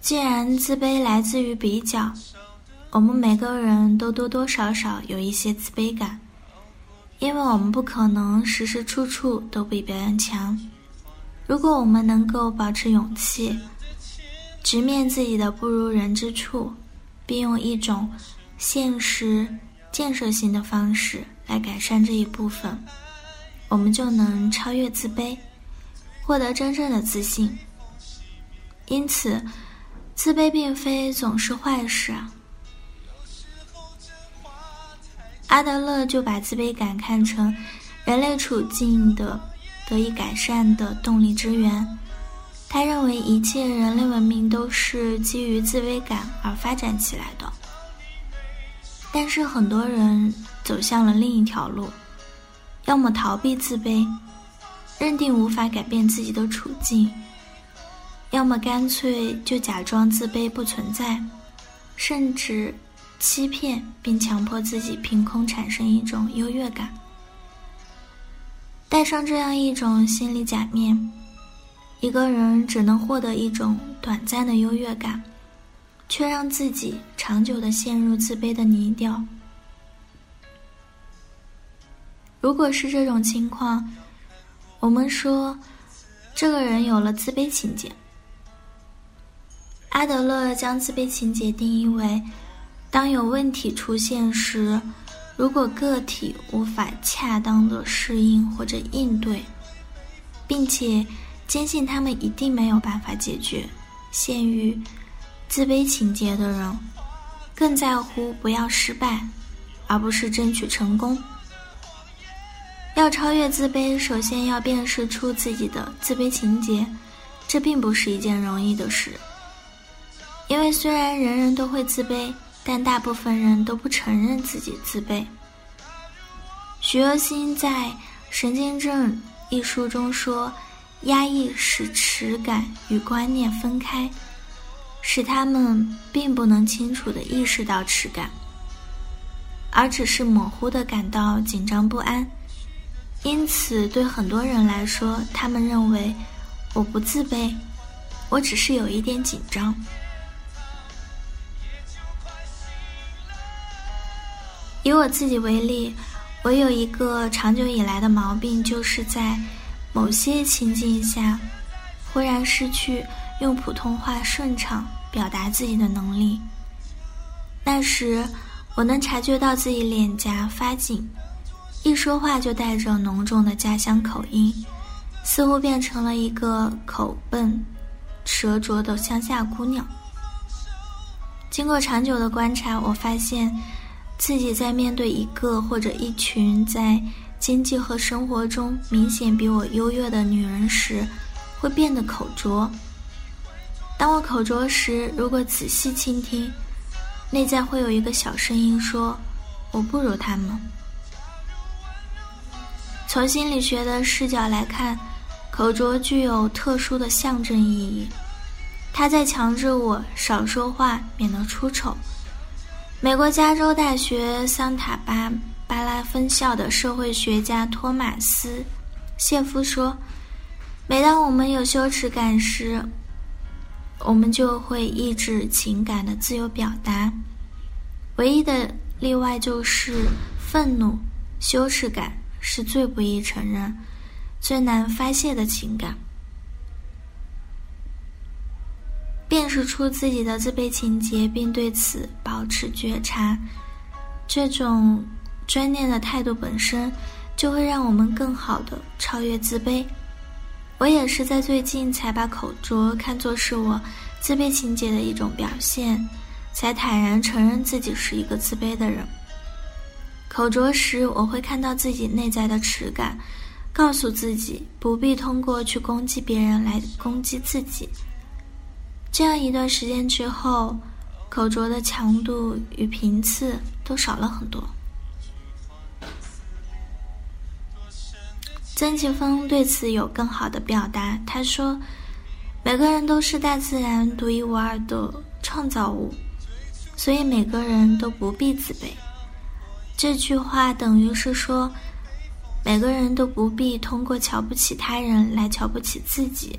既然自卑来自于比较，我们每个人都多多少少有一些自卑感，因为我们不可能时时处处都比别人强。如果我们能够保持勇气，直面自己的不如人之处，并用一种现实、建设性的方式来改善这一部分，我们就能超越自卑，获得真正的自信。因此。自卑并非总是坏事。阿德勒就把自卑感看成人类处境的得以改善的动力之源。他认为一切人类文明都是基于自卑感而发展起来的。但是很多人走向了另一条路，要么逃避自卑，认定无法改变自己的处境。要么干脆就假装自卑不存在，甚至欺骗并强迫自己凭空产生一种优越感。戴上这样一种心理假面，一个人只能获得一种短暂的优越感，却让自己长久的陷入自卑的泥沼。如果是这种情况，我们说，这个人有了自卑情节。阿德勒将自卑情节定义为：当有问题出现时，如果个体无法恰当的适应或者应对，并且坚信他们一定没有办法解决，陷于自卑情节的人，更在乎不要失败，而不是争取成功。要超越自卑，首先要辨识出自己的自卑情节，这并不是一件容易的事。因为虽然人人都会自卑，但大部分人都不承认自己自卑。徐若欣在《神经症》一书中说：“压抑使耻感与观念分开，使他们并不能清楚地意识到耻感，而只是模糊地感到紧张不安。因此，对很多人来说，他们认为我不自卑，我只是有一点紧张。”以我自己为例，我有一个长久以来的毛病，就是在某些情境下，忽然失去用普通话顺畅表达自己的能力。那时，我能察觉到自己脸颊发紧，一说话就带着浓重的家乡口音，似乎变成了一个口笨、舌拙的乡下姑娘。经过长久的观察，我发现。自己在面对一个或者一群在经济和生活中明显比我优越的女人时，会变得口拙。当我口拙时，如果仔细倾听，内在会有一个小声音说：“我不如他们。”从心理学的视角来看，口拙具有特殊的象征意义，它在强制我少说话，免得出丑。美国加州大学桑塔巴巴拉分校的社会学家托马斯·谢夫说：“每当我们有羞耻感时，我们就会抑制情感的自由表达。唯一的例外就是愤怒。羞耻感是最不易承认、最难发泄的情感。”辨识出自己的自卑情节，并对此保持觉察，这种专念的态度本身就会让我们更好的超越自卑。我也是在最近才把口拙看作是我自卑情节的一种表现，才坦然承认自己是一个自卑的人。口拙时，我会看到自己内在的耻感，告诉自己不必通过去攻击别人来攻击自己。这样一段时间之后，口拙的强度与频次都少了很多。曾奇峰对此有更好的表达，他说：“每个人都是大自然独一无二的创造物，所以每个人都不必自卑。”这句话等于是说，每个人都不必通过瞧不起他人来瞧不起自己。